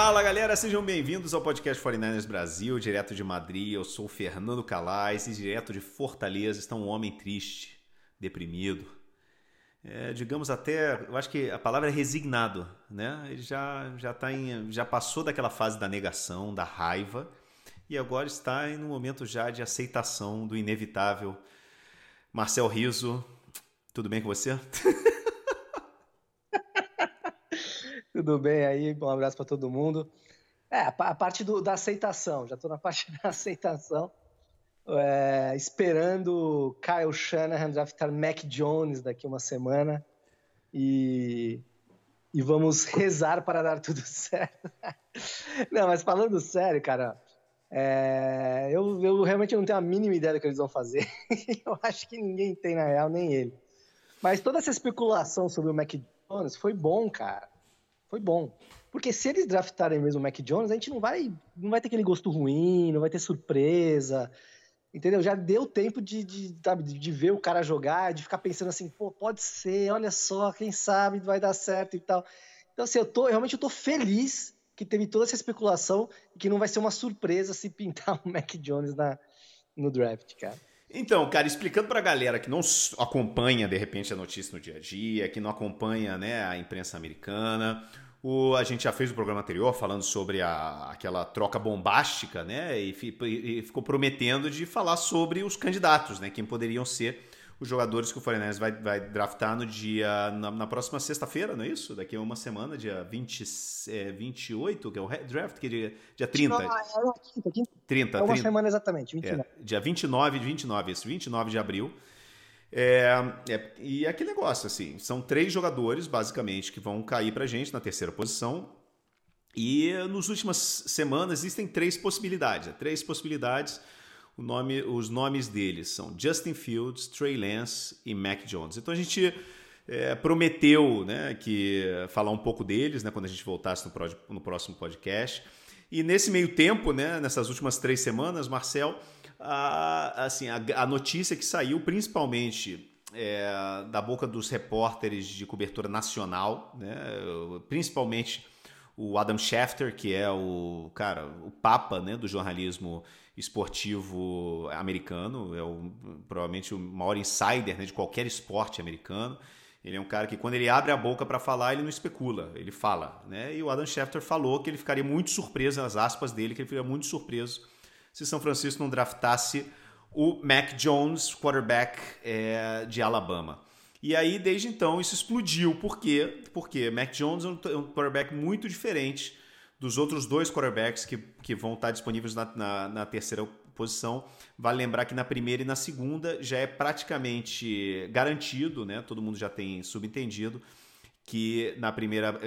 Fala galera, sejam bem-vindos ao podcast 49ers Brasil, direto de Madrid. Eu sou o Fernando Calais e direto de Fortaleza está um homem triste, deprimido. É, digamos até, eu acho que a palavra é resignado, né? Ele já já tá em, já passou daquela fase da negação, da raiva e agora está em um momento já de aceitação do inevitável. Marcel Riso, tudo bem com você? tudo bem aí, um abraço para todo mundo. É, a parte do, da aceitação, já estou na parte da aceitação. É, esperando Kyle Shanahan draftar Mac Jones daqui uma semana e, e vamos rezar para dar tudo certo. Não, mas falando sério, cara, é, eu, eu, realmente não tenho a mínima ideia do que eles vão fazer. eu acho que ninguém tem na real, nem ele. Mas toda essa especulação sobre o Mac Jones foi bom, cara. Foi bom. Porque se eles draftarem mesmo o Mac Jones, a gente não vai, não vai ter aquele gosto ruim, não vai ter surpresa. Entendeu? Já deu tempo de, de, sabe, de ver o cara jogar, de ficar pensando assim, pô, pode ser, olha só, quem sabe vai dar certo e tal. Então, assim, eu tô, realmente eu tô feliz que teve toda essa especulação e que não vai ser uma surpresa se pintar o Mac Jones na, no draft, cara. Então, cara, explicando para a galera que não acompanha de repente a notícia no dia a dia, que não acompanha né, a imprensa americana, o, a gente já fez o programa anterior falando sobre a, aquela troca bombástica, né? E, e, ficou prometendo de falar sobre os candidatos, né? Quem poderiam ser os jogadores que o 49 vai, vai draftar no dia na, na próxima sexta-feira, não é isso? Daqui a uma semana, dia 20, é, 28, que é o draft, que é dia, dia 30. Não, é, quinta, quinta. 30, é uma 30. semana exatamente, 29. É, dia 29, 29, isso, 29 de abril. É, é, e é aquele negócio, assim, são três jogadores, basicamente, que vão cair pra gente na terceira posição. E nas últimas semanas existem três possibilidades. Três possibilidades nome, os nomes deles são Justin Fields, Trey Lance e Mac Jones. Então a gente é, prometeu né, que falar um pouco deles né, quando a gente voltasse no, pro, no próximo podcast. E nesse meio tempo, né, nessas últimas três semanas, Marcel, a, assim, a, a notícia que saiu principalmente é, da boca dos repórteres de cobertura nacional, né, principalmente o Adam Schefter, que é o cara, o papa né, do jornalismo esportivo americano, é o, provavelmente o maior insider né, de qualquer esporte americano. Ele é um cara que quando ele abre a boca para falar, ele não especula, ele fala. Né? E o Adam Schefter falou que ele ficaria muito surpreso, nas aspas dele, que ele ficaria muito surpreso se São Francisco não draftasse o Mac Jones, quarterback é, de Alabama. E aí, desde então, isso explodiu. Por quê? Porque Mac Jones é um quarterback muito diferente dos outros dois quarterbacks que, que vão estar disponíveis na, na, na terceira posição. Vale lembrar que na primeira e na segunda já é praticamente garantido, né? Todo mundo já tem subentendido que na primeira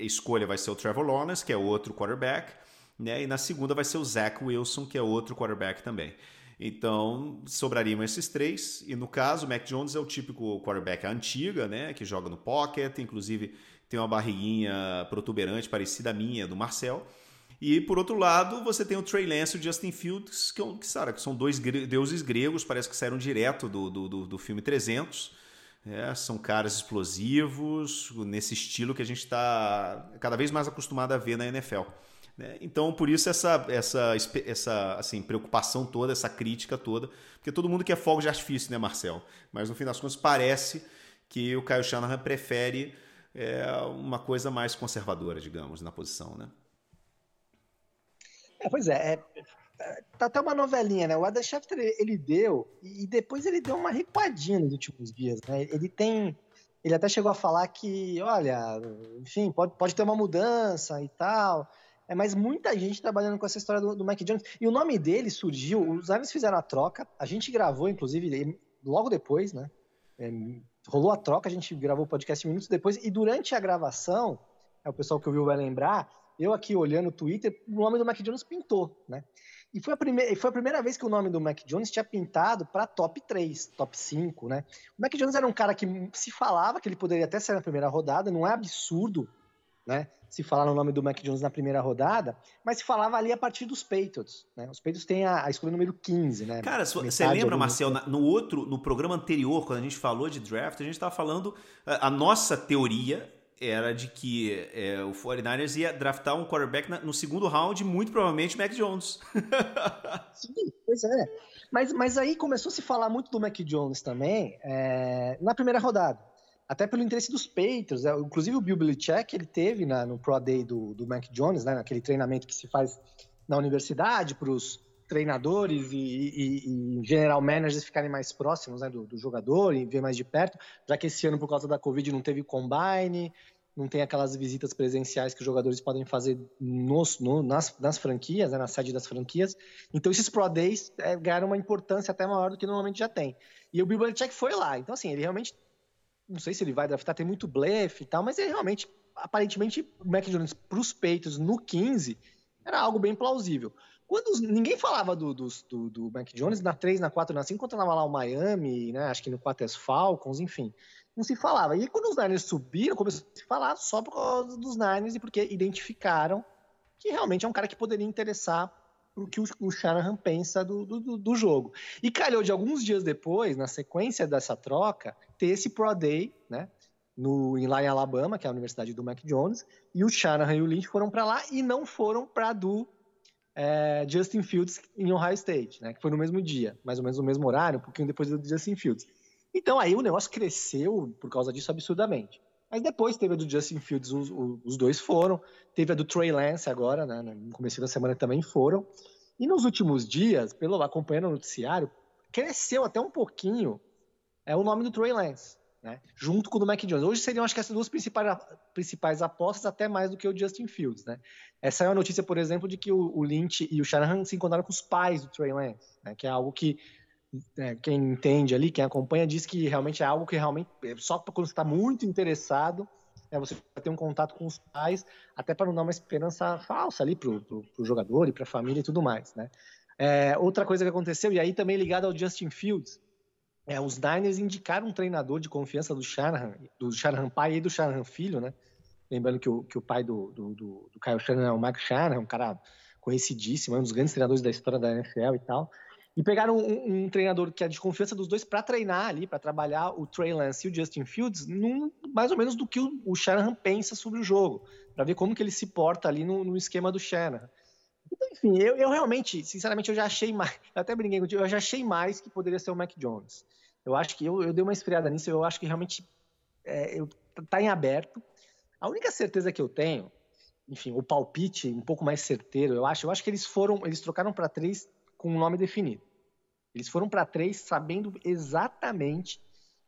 escolha vai ser o Trevor Lawrence, que é outro quarterback, né? E na segunda vai ser o Zach Wilson, que é outro quarterback também. Então, sobrariam esses três. E no caso, o Mac Jones é o típico quarterback antiga, né? Que joga no pocket, inclusive tem uma barriguinha protuberante parecida à minha, do Marcel. E por outro lado, você tem o Trey Lance e o Justin Fields, que, que, que são dois deuses gregos, parece que saíram direto do, do, do filme 300. É, são caras explosivos, nesse estilo que a gente está cada vez mais acostumado a ver na NFL. Né? Então, por isso essa, essa, essa assim, preocupação toda, essa crítica toda, porque todo mundo quer fogo de artifício, né, Marcel? Mas no fim das contas parece que o Caio Shanahan prefere é uma coisa mais conservadora, digamos, na posição, né? É, pois é, é, tá até uma novelinha, né? O Adam Schefter, ele deu, e depois ele deu uma recuadinha nos últimos dias, né? Ele tem, ele até chegou a falar que, olha, enfim, pode, pode ter uma mudança e tal, é, mas muita gente trabalhando com essa história do, do Mac Jones, e o nome dele surgiu, os Lions fizeram a troca, a gente gravou, inclusive, logo depois, né? É, rolou a troca, a gente gravou o podcast minutos depois, e durante a gravação, é, o pessoal que ouviu vai lembrar, eu aqui olhando o Twitter, o nome do Mac Jones pintou, né? E foi a, primeira, foi a primeira vez que o nome do Mac Jones tinha pintado para top 3, top 5, né? O Mac Jones era um cara que se falava que ele poderia até ser na primeira rodada, não é absurdo, né? Se falar no nome do Mac Jones na primeira rodada, mas se falava ali a partir dos Patriots, né? Os Patriots têm a, a escolha número 15, né? Cara, você lembra, Marcel, no... no outro, no programa anterior, quando a gente falou de draft, a gente estava falando a, a nossa teoria era de que é, o 49ers ia draftar um quarterback na, no segundo round, muito provavelmente Mac Jones. Sim, pois é. Mas, mas aí começou a se falar muito do Mac Jones também é, na primeira rodada. Até pelo interesse dos Patriots. É, inclusive o Bill Belichick, ele teve no Pro Day do, do Mac Jones, né, naquele treinamento que se faz na universidade para os treinadores e, e, e, general managers ficarem mais próximos né, do, do, jogador e ver mais de perto, já que esse ano, por causa da Covid, não teve combine, não tem aquelas visitas presenciais que os jogadores podem fazer nos, no, nas, nas, franquias, né, na sede das franquias. Então, esses Pro Days é, ganharam uma importância até maior do que normalmente já tem. E o Bill Belichick foi lá. Então, assim, ele realmente, não sei se ele vai draftar, tem muito blefe e tal, mas ele realmente, aparentemente, o Mac Jones para os peitos no 15 era algo bem plausível. Quando ninguém falava do, do, do, do Mac Jones na 3, na 4, na 5, quando tava lá o Miami, né? Acho que no 4 as Falcons, enfim. Não se falava. E quando os Niners subiram, começou a se falar só por causa dos Niners e porque identificaram que realmente é um cara que poderia interessar o que o, Shanahan pensa do, do, do, jogo. E calhou de alguns dias depois, na sequência dessa troca, ter esse Pro Day, né? No, lá em Alabama, que é a universidade do Mac Jones, e o Shanahan e o Lynch foram para lá e não foram para do é, Justin Fields em Ohio State, né? Que foi no mesmo dia, mais ou menos no mesmo horário, um pouquinho depois do Justin Fields. Então aí o negócio cresceu por causa disso absurdamente. Mas depois teve a do Justin Fields, os, os dois foram. Teve a do Trey Lance agora, né? No começo da semana também foram. E nos últimos dias, pelo acompanhando o noticiário, cresceu até um pouquinho é o nome do Trey Lance né? junto com o do Mac Jones. Hoje seriam, acho que, essas duas principais, principais apostas, até mais do que o Justin Fields. Né? Essa é uma notícia, por exemplo, de que o, o Lynch e o Shanahan se encontraram com os pais do Trey Lance, né? que é algo que é, quem entende ali, quem acompanha, diz que realmente é algo que realmente, é só quando você está muito interessado, é, você ter um contato com os pais, até para não dar uma esperança falsa ali para o jogador e para a família e tudo mais. Né? É, outra coisa que aconteceu, e aí também ligado ao Justin Fields, é, os Niners indicaram um treinador de confiança do Shanahan, do Shanahan pai e do Shanahan filho, né? Lembrando que o, que o pai do, do, do, do Kyle Shanahan é o Mike Shanahan, um cara conhecidíssimo, um dos grandes treinadores da história da NFL e tal. E pegaram um, um treinador que é de confiança dos dois para treinar ali, para trabalhar o Trey Lance e o Justin Fields, num, mais ou menos do que o, o Shanahan pensa sobre o jogo, para ver como que ele se porta ali no, no esquema do Shanahan. Então, enfim, eu, eu, realmente, sinceramente, eu já achei mais, eu até brinquei contigo, eu já achei mais que poderia ser o Mac Jones. Eu acho que eu, eu dei uma esfriada nisso, eu acho que realmente é, eu, tá em aberto. A única certeza que eu tenho, enfim, o palpite um pouco mais certeiro, eu acho, eu acho que eles foram, eles trocaram para três com um nome definido. Eles foram para três sabendo exatamente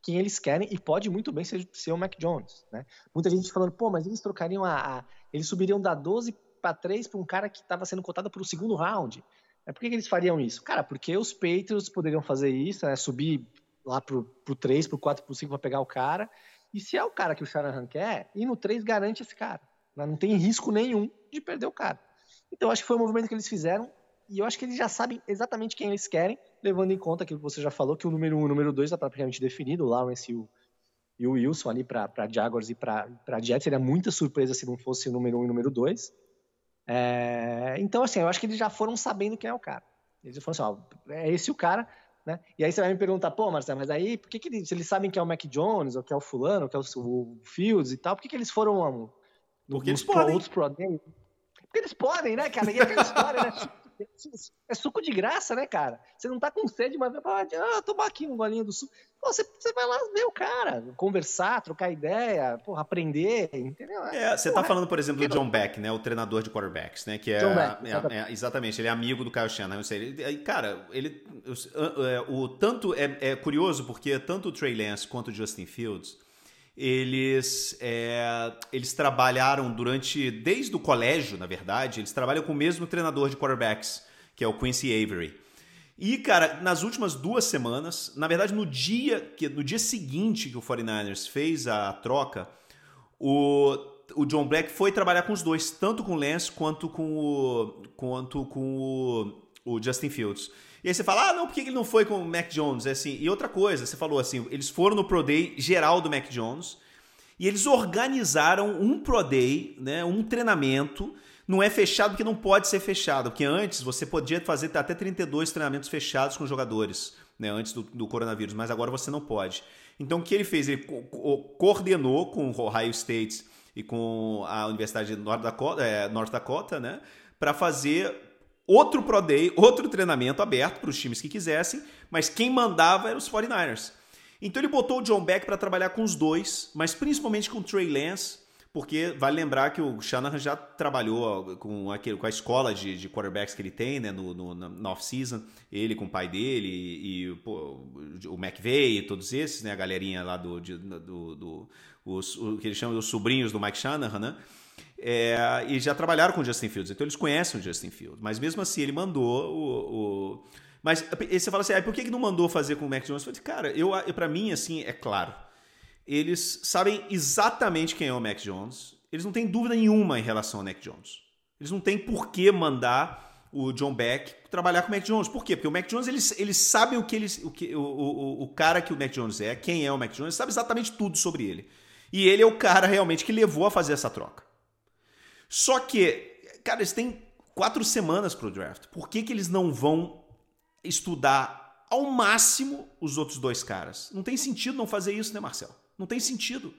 quem eles querem e pode muito bem ser, ser o Mac Jones, né? Muita gente falando, pô, mas eles trocariam a, a eles subiriam da 12 para 3 para um cara que estava sendo cotado para o segundo round. É por que, que, eles fariam isso? Cara, porque os Patriots poderiam fazer isso, né? Subir lá pro, pro 3, pro 4, pro 5 para pegar o cara. E se é o cara que o Shanahan quer, e no 3 garante esse cara. Né? Não tem risco nenhum de perder o cara. Então acho que foi o movimento que eles fizeram e eu acho que eles já sabem exatamente quem eles querem, levando em conta que você já falou que o número 1 um, e o número 2 está praticamente definido, o Lawrence e o, e o Wilson ali para Jaguars e para Jets. Seria muita surpresa se não fosse o número 1 um e o número 2. É, então, assim, eu acho que eles já foram sabendo quem é o cara. Eles falaram assim: ó, é esse o cara, né? E aí você vai me perguntar, pô, Marcelo, mas aí por que, que eles, eles sabem que é o Mac Jones, ou que é o fulano, ou que é o, o Fields e tal, por que, que eles foram um, Porque eles podem. outros Pro Porque eles podem, né, cara? E é aquela história, né? É suco de graça, né, cara? Você não tá com sede, mas pode ah, tomar aqui um golinho do suco. Pô, você, você vai lá ver o cara, conversar, trocar ideia, porra, aprender, entendeu? É, você tá falando, por exemplo, do John Beck, né? O treinador de quarterbacks, né? Que é, Beck, é, é, exatamente, ele é amigo do Kyle Shanahan. Eu sei, ele, cara, ele. O, o, tanto é, é curioso porque tanto o Trey Lance quanto o Justin Fields eles, é, eles trabalharam durante, desde o colégio, na verdade, eles trabalham com o mesmo treinador de quarterbacks, que é o Quincy Avery. E, cara, nas últimas duas semanas, na verdade, no dia, que, no dia seguinte que o 49ers fez a troca, o, o John Black foi trabalhar com os dois, tanto com o Lance quanto com o, quanto com o, o Justin Fields. E aí você fala, ah, não, por que ele não foi com o Mac Jones? É assim, e outra coisa, você falou assim, eles foram no Pro Day geral do Mac Jones e eles organizaram um Pro Day, né, um treinamento. Não é fechado porque não pode ser fechado, porque antes você podia fazer até 32 treinamentos fechados com jogadores, né, antes do, do coronavírus, mas agora você não pode. Então o que ele fez? Ele co coordenou com o Ohio State e com a Universidade de North Dakota, é, North Dakota né, para fazer outro Pro Day, outro treinamento aberto para os times que quisessem, mas quem mandava eram os 49ers. Então ele botou o John Beck para trabalhar com os dois, mas principalmente com o Trey Lance, porque vale lembrar que o Shanahan já trabalhou com, aquele, com a escola de, de quarterbacks que ele tem né, no, no, na off-season, ele com o pai dele e, e pô, o McVeigh e todos esses, né, a galerinha lá do, de, do, do os, o que eles chamam de sobrinhos do Mike Shanahan, né? É, e já trabalharam com o Justin Fields, então eles conhecem o Justin Fields. Mas mesmo assim, ele mandou o. o... Mas você fala assim, ah, por que, que não mandou fazer com o Mac Jones? Eu falei, cara, eu, pra mim, assim, é claro. Eles sabem exatamente quem é o Mac Jones. Eles não têm dúvida nenhuma em relação ao Mac Jones. Eles não têm por que mandar o John Beck trabalhar com o Mac Jones. Por quê? Porque o Mac Jones, eles, eles sabem o que eles, o, que, o, o, o cara que o Mac Jones é, quem é o Mac Jones, sabe exatamente tudo sobre ele. E ele é o cara realmente que levou a fazer essa troca. Só que, cara, eles têm quatro semanas para o draft. Por que, que eles não vão estudar ao máximo os outros dois caras? Não tem sentido não fazer isso, né, Marcelo? Não tem sentido.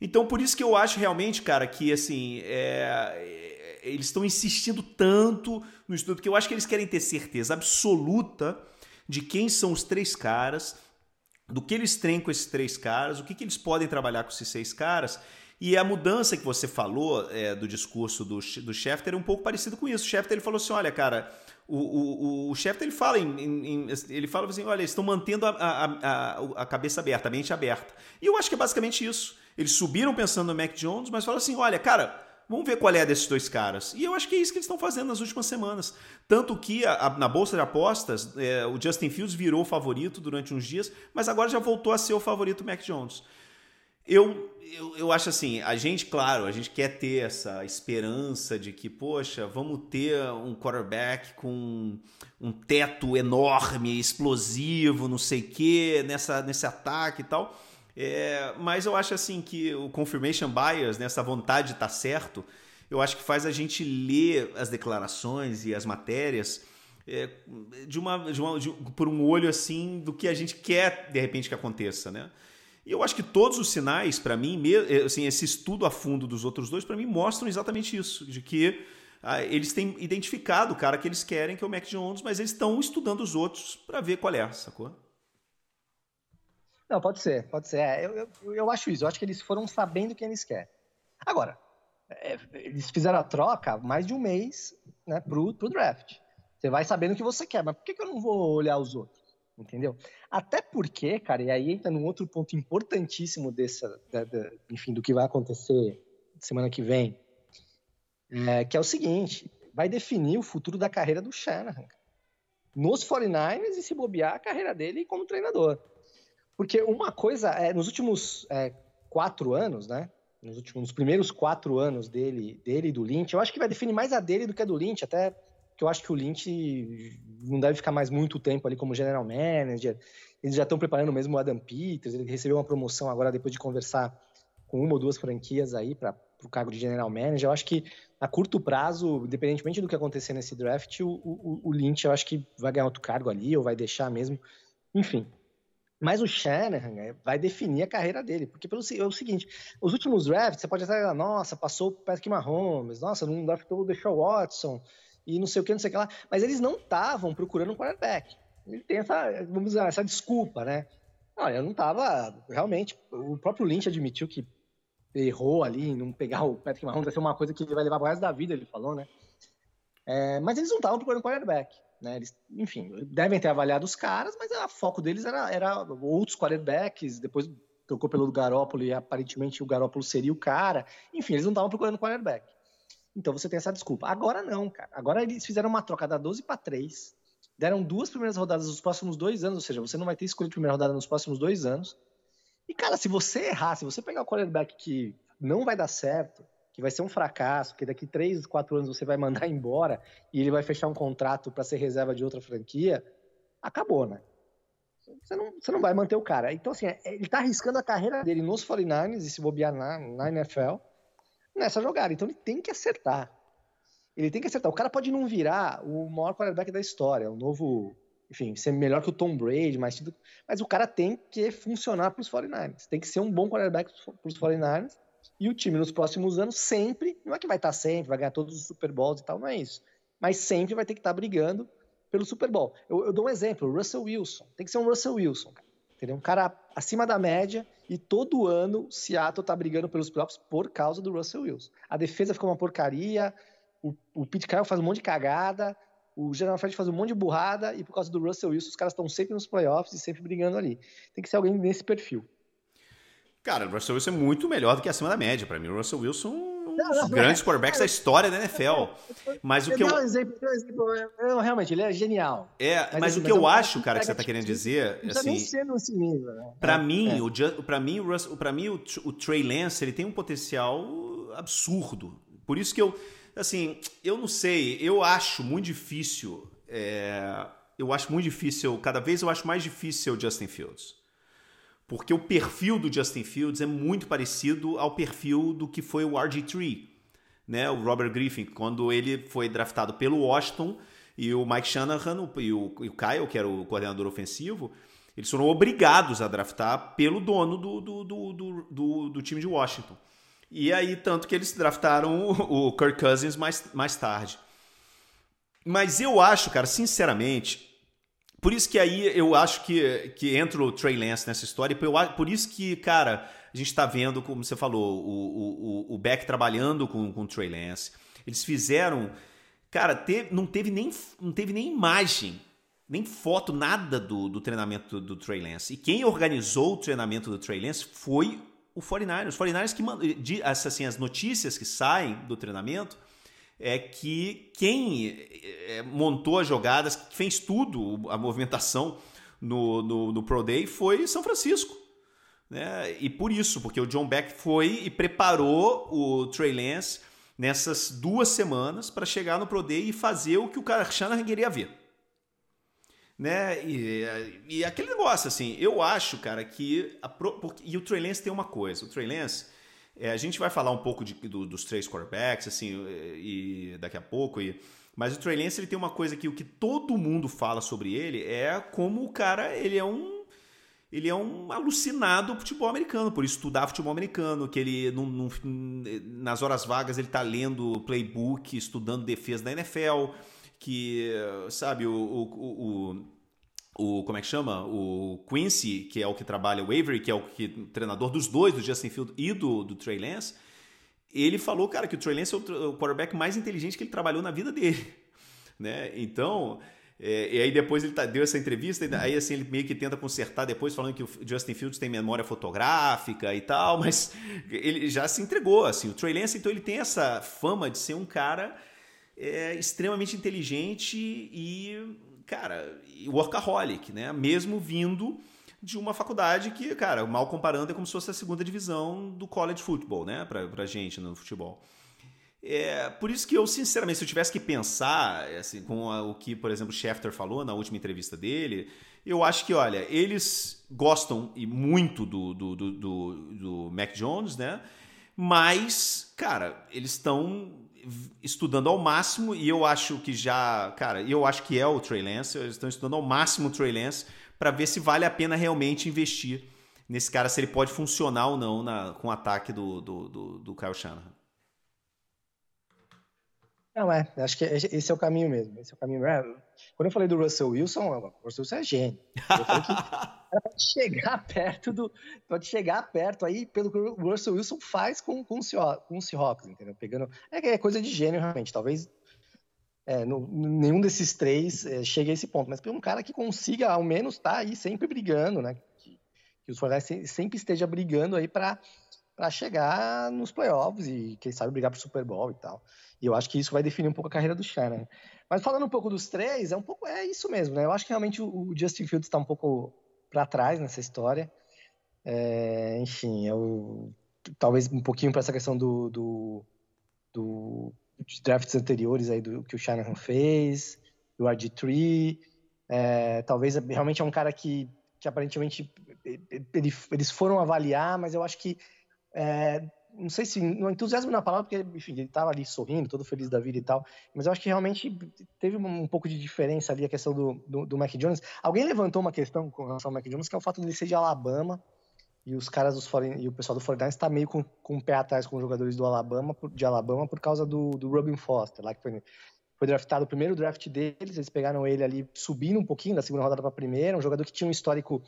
Então, por isso que eu acho realmente, cara, que assim, é, eles estão insistindo tanto no estudo, que eu acho que eles querem ter certeza absoluta de quem são os três caras, do que eles têm com esses três caras, o que, que eles podem trabalhar com esses seis caras, e a mudança que você falou é, do discurso do, do Schefter é um pouco parecido com isso. O Schefter ele falou assim: olha, cara, o, o, o Schefter ele fala, em, em, ele fala assim: olha, eles estão mantendo a, a, a, a, cabeça aberta, a mente aberta. E eu acho que é basicamente isso. Eles subiram pensando no Mac Jones, mas falaram assim: olha, cara. Vamos ver qual é desses dois caras. E eu acho que é isso que eles estão fazendo nas últimas semanas. Tanto que a, a, na bolsa de apostas, é, o Justin Fields virou o favorito durante uns dias, mas agora já voltou a ser o favorito Mac Jones. Eu, eu, eu acho assim, a gente, claro, a gente quer ter essa esperança de que, poxa, vamos ter um quarterback com um teto enorme, explosivo, não sei o quê, nessa, nesse ataque e tal. É, mas eu acho assim que o confirmation bias, né, vontade de estar tá certo, eu acho que faz a gente ler as declarações e as matérias é, de uma, de uma de, por um olho assim do que a gente quer de repente que aconteça, né? E eu acho que todos os sinais, para mim, eh, assim, esse estudo a fundo dos outros dois, para mim, mostram exatamente isso. De que ah, eles têm identificado o cara que eles querem, que é o Mac Jones, mas eles estão estudando os outros para ver qual é, sacou? Não, pode ser, pode ser. É, eu, eu, eu, acho isso. Eu acho que eles foram sabendo quem eles querem. Agora, é, eles fizeram a troca mais de um mês né, pro, pro draft. Você vai sabendo o que você quer, mas por que, que eu não vou olhar os outros? Entendeu? Até porque, cara, e aí entra num outro ponto importantíssimo dessa, da, da, enfim, do que vai acontecer semana que vem, é, que é o seguinte, vai definir o futuro da carreira do Shanahan. Nos 49ers e se bobear a carreira dele como treinador. Porque uma coisa, é, nos últimos é, quatro anos, né? Nos últimos nos primeiros quatro anos dele, dele e do Lynch, eu acho que vai definir mais a dele do que a do Lynch, até que eu acho que o Lynch não deve ficar mais muito tempo ali como general manager. Eles já estão preparando mesmo o Adam Peters, ele recebeu uma promoção agora depois de conversar com uma ou duas franquias aí para o cargo de general manager. Eu acho que a curto prazo, independentemente do que acontecer nesse draft, o, o, o Lynch eu acho que vai ganhar outro cargo ali ou vai deixar mesmo. Enfim, mas o Shanahan né, vai definir a carreira dele, porque pelo é o seguinte, os últimos drafts, você pode até, nossa, passou o Patrick Mahomes, nossa, não draftou o Deshaun Watson, e não sei o que, não sei o que lá. Mas eles não estavam procurando um quarterback. Ele tem essa, vamos dizer, essa desculpa, né? Olha, eu não estava realmente. O próprio Lynch admitiu que errou ali em não pegar o Patrick Mahomes, vai ser uma coisa que ele vai levar pro resto da vida, ele falou, né? É, mas eles não estavam procurando quarterback, né? Eles, enfim, devem ter avaliado os caras, mas o foco deles era, era outros quarterbacks, depois trocou pelo Garópolo e aparentemente o Garópolo seria o cara. Enfim, eles não estavam procurando quarterback. Então você tem essa desculpa. Agora não, cara. Agora eles fizeram uma troca da 12 para 3. Deram duas primeiras rodadas nos próximos dois anos, ou seja, você não vai ter escolha de primeira rodada nos próximos dois anos. E, cara, se você errar, se você pegar o quarterback que não vai dar certo, que vai ser um fracasso, que daqui três, quatro anos você vai mandar embora e ele vai fechar um contrato para ser reserva de outra franquia, acabou, né? Você não, você não vai manter o cara. Então, assim, é, ele está arriscando a carreira dele nos 49ers e se bobear na, na NFL nessa jogada. Então, ele tem que acertar. Ele tem que acertar. O cara pode não virar o maior quarterback da história, o novo, enfim, ser melhor que o Tom Brady, mas, mas o cara tem que funcionar para os 49ers. Tem que ser um bom quarterback para os 49ers. E o time nos próximos anos sempre, não é que vai estar sempre, vai ganhar todos os Super Bowls e tal, não é isso. Mas sempre vai ter que estar brigando pelo Super Bowl. Eu, eu dou um exemplo, o Russell Wilson. Tem que ser um Russell Wilson, cara. Entendeu? Um cara acima da média e todo ano o Seattle tá brigando pelos playoffs por causa do Russell Wilson. A defesa ficou uma porcaria, o, o Pete Carroll faz um monte de cagada, o General Fred faz um monte de burrada e por causa do Russell Wilson os caras estão sempre nos playoffs e sempre brigando ali. Tem que ser alguém nesse perfil. Cara, o Russell Wilson é muito melhor do que acima da média. Para mim, o Russell Wilson um dos grandes quarterbacks da história da NFL. Mas o que eu. Um exemplo, um exemplo, eu, realmente, ele é genial. É, mas, mas o que eu acho, cara, que você tá querendo dizer. Não assim, nem ser nesse nível, né? Pra é, mim, é. o, pra mim, o, Russell, pra mim o, o Trey Lance ele tem um potencial absurdo. Por isso que eu. Assim, eu não sei, eu acho muito difícil. É, eu acho muito difícil, cada vez eu acho mais difícil o Justin Fields porque o perfil do Justin Fields é muito parecido ao perfil do que foi o RG3, né? O Robert Griffin, quando ele foi draftado pelo Washington e o Mike Shanahan e o, e o Kyle, que era o coordenador ofensivo, eles foram obrigados a draftar pelo dono do, do, do, do, do time de Washington. E aí, tanto que eles draftaram o, o Kirk Cousins mais, mais tarde. Mas eu acho, cara, sinceramente, por isso que aí eu acho que, que entra o Trey Lance nessa história. Por, por isso que, cara, a gente está vendo, como você falou, o, o, o Beck trabalhando com, com o Trey Lance. Eles fizeram. Cara, teve, não, teve nem, não teve nem imagem, nem foto, nada do, do treinamento do, do Trey Lance. E quem organizou o treinamento do Trey Lance foi o 49ers. Os 49ers que assim, as notícias que saem do treinamento é que quem é, montou as jogadas, fez tudo, a movimentação no, no, no Pro Day foi São Francisco. Né? E por isso, porque o John Beck foi e preparou o Trey Lance nessas duas semanas para chegar no Pro Day e fazer o que o cara Shanahan queria ver. Né? E, e aquele negócio, assim, eu acho, cara, que. A, porque, e o Trey Lance tem uma coisa: o Trey Lance é, a gente vai falar um pouco de, do, dos três quarterbacks, assim, e, daqui a pouco. E, mas o Trey Lance ele tem uma coisa que o que todo mundo fala sobre ele é como o cara ele é um ele é um alucinado futebol americano, por estudar futebol americano, que ele nas horas vagas ele tá lendo playbook, estudando defesa da NFL, que sabe o, o, o o como é que chama? O Quincy, que é o que trabalha o Avery, que é o que treinador dos dois, do Justin Field e do, do Trey Lance, ele falou, cara, que o Trey Lance é o quarterback mais inteligente que ele trabalhou na vida dele, né? Então, é, e aí depois ele tá, deu essa entrevista, aí assim ele meio que tenta consertar depois, falando que o Justin Fields tem memória fotográfica e tal, mas ele já se entregou, assim. O Trey Lance, então, ele tem essa fama de ser um cara é, extremamente inteligente e cara, workaholic, né? Mesmo vindo de uma faculdade que, cara, mal comparando, é como se fosse a segunda divisão do college football, né? Pra, pra gente no futebol. É, por isso que eu, sinceramente, se eu tivesse que pensar, assim, com a, o que, por exemplo, o Schefter falou na última entrevista dele, eu acho que, olha, eles gostam e muito do, do, do, do, do Mac Jones, né? Mas, cara, eles estão estudando ao máximo e eu acho que já, cara, eu acho que é o Trey Lance, eles estão estudando ao máximo o Trey Lance para ver se vale a pena realmente investir nesse cara, se ele pode funcionar ou não na, com o ataque do, do, do, do Kyle Shanahan. Não, é, acho que esse é o caminho mesmo. Esse é o caminho. É, quando eu falei do Russell Wilson, o Russell Wilson é gênio. Eu falei que pode chegar perto do. Pode chegar perto aí pelo que o Russell Wilson faz com, com, com o Seahawks, entendeu? Pegando. É, é coisa de gênio, realmente. Talvez é, no, nenhum desses três é, chegue a esse ponto, mas um cara que consiga ao menos estar tá aí sempre brigando, né? Que, que os Fortaleza sempre esteja brigando aí para chegar nos playoffs e, quem sabe, brigar pro Super Bowl e tal. E eu acho que isso vai definir um pouco a carreira do Shannon. Mas falando um pouco dos três, é um pouco é isso mesmo, né? Eu acho que realmente o, Justin Fields está um pouco para trás nessa história. É, enfim, eu talvez um pouquinho para essa questão do, do, do drafts anteriores aí do que o Shanahan fez, do RG3. É, talvez realmente é um cara que, que aparentemente ele, eles foram avaliar, mas eu acho que é, não sei se no entusiasmo na palavra, porque enfim, ele estava ali sorrindo, todo feliz da vida e tal, mas eu acho que realmente teve um, pouco de diferença ali a questão do, do, do Mac Jones. Alguém levantou uma questão com relação ao Mac Jones, que é o fato de ele ser de Alabama, e os caras dos e o pessoal do 49 está meio com, com o pé atrás com os jogadores do Alabama, de Alabama por causa do, do Robin Foster, lá que foi, foi draftado o primeiro draft deles, eles pegaram ele ali subindo um pouquinho da segunda rodada para a primeira, um jogador que tinha um histórico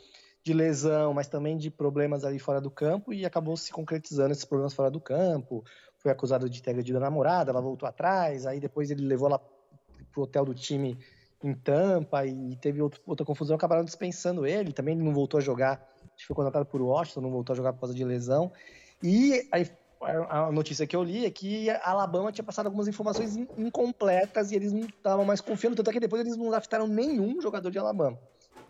de lesão, mas também de problemas ali fora do campo e acabou se concretizando esses problemas fora do campo. Foi acusado de ter agredido a namorada, ela voltou atrás, aí depois ele levou ela pro hotel do time em Tampa e teve outro, outra confusão, acabaram dispensando ele, também não voltou a jogar foi contratado por Washington, não voltou a jogar por causa de lesão. E a, a notícia que eu li é que a Alabama tinha passado algumas informações incompletas e eles não estavam mais confiando, tanto é que depois eles não draftaram nenhum jogador de Alabama,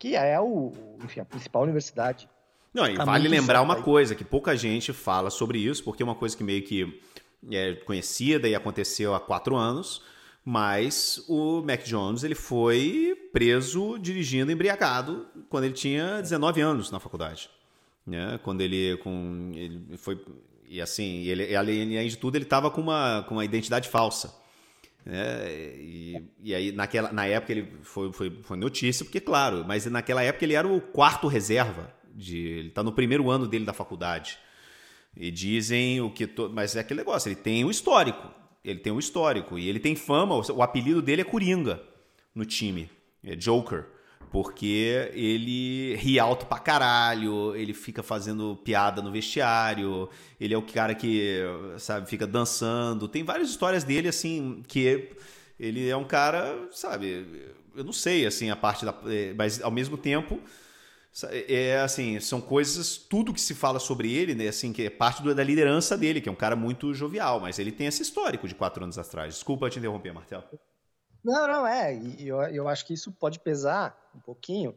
que é o, enfim, a principal universidade. Não, e vale lembrar uma aí. coisa, que pouca gente fala sobre isso, porque é uma coisa que meio que é conhecida e aconteceu há quatro anos, mas o Mac Jones ele foi preso dirigindo embriagado quando ele tinha 19 anos na faculdade. Né? Quando ele, com, ele foi. E assim, ele, além de tudo, ele estava com uma, com uma identidade falsa. Né? E, e aí, naquela, na época, ele foi, foi, foi notícia, porque, claro, mas naquela época ele era o quarto reserva. De, ele está no primeiro ano dele da faculdade. E dizem o que. To, mas é aquele negócio, ele tem o um histórico ele tem um histórico e ele tem fama. O apelido dele é Coringa no time, é Joker, porque ele ri alto pra caralho, ele fica fazendo piada no vestiário, ele é o cara que, sabe, fica dançando. Tem várias histórias dele, assim, que ele é um cara, sabe, eu não sei, assim, a parte da. É, mas ao mesmo tempo é assim, são coisas, tudo que se fala sobre ele, né, assim, que é parte da liderança dele, que é um cara muito jovial, mas ele tem esse histórico de quatro anos atrás. Desculpa te interromper, Martel. Não, não, é, e eu, eu acho que isso pode pesar um pouquinho.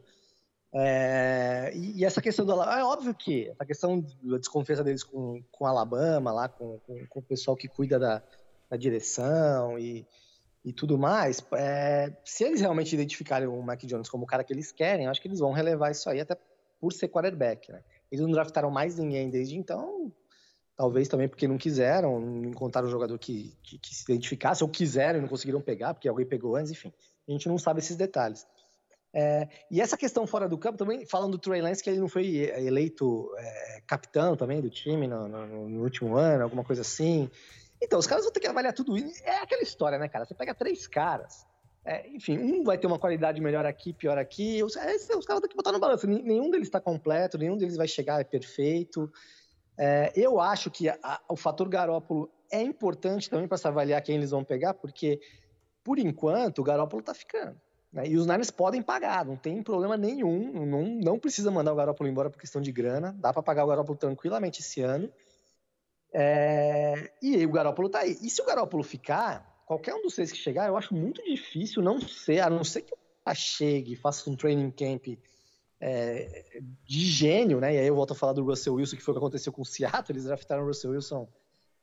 É, e, e, essa questão do é óbvio que a questão da desconfiança deles com, com Alabama, lá com, com, com o pessoal que cuida da, da direção e, e tudo mais, é, se eles realmente identificarem o Mac Jones como o cara que eles querem, eu acho que eles vão relevar isso aí, até por ser quarterback. Né? Eles não draftaram mais ninguém desde então, talvez também porque não quiseram, não encontraram um jogador que, que, que, se identificasse, ou quiseram e não conseguiram pegar, porque alguém pegou antes, enfim. A gente não sabe esses detalhes. É, e essa questão fora do campo, também falando do Trey Lance, que ele não foi eleito é, capitão também do time no, no, no último ano, alguma coisa assim. Então, os caras vão ter que avaliar tudo isso. É aquela história, né, cara? Você pega três caras. É, enfim, um vai ter uma qualidade melhor aqui, pior aqui. Os, é, os caras têm que botar no balanço. Nenhum deles está completo, nenhum deles vai chegar é perfeito. É, eu acho que a, o fator Garópolo é importante também para se avaliar quem eles vão pegar, porque, por enquanto, o Garópolo está ficando. Né? E os Niners podem pagar, não tem problema nenhum. Não, não precisa mandar o Garópolo embora por questão de grana. Dá para pagar o Garópolo tranquilamente esse ano. É, e o Garópolo tá aí. E se o Garópolo ficar, qualquer um dos três que chegar, eu acho muito difícil não ser, a não ser que o chegue, faça um training camp é, de gênio, né? E aí eu volto a falar do Russell Wilson, que foi o que aconteceu com o Seattle, eles draftaram o Russell Wilson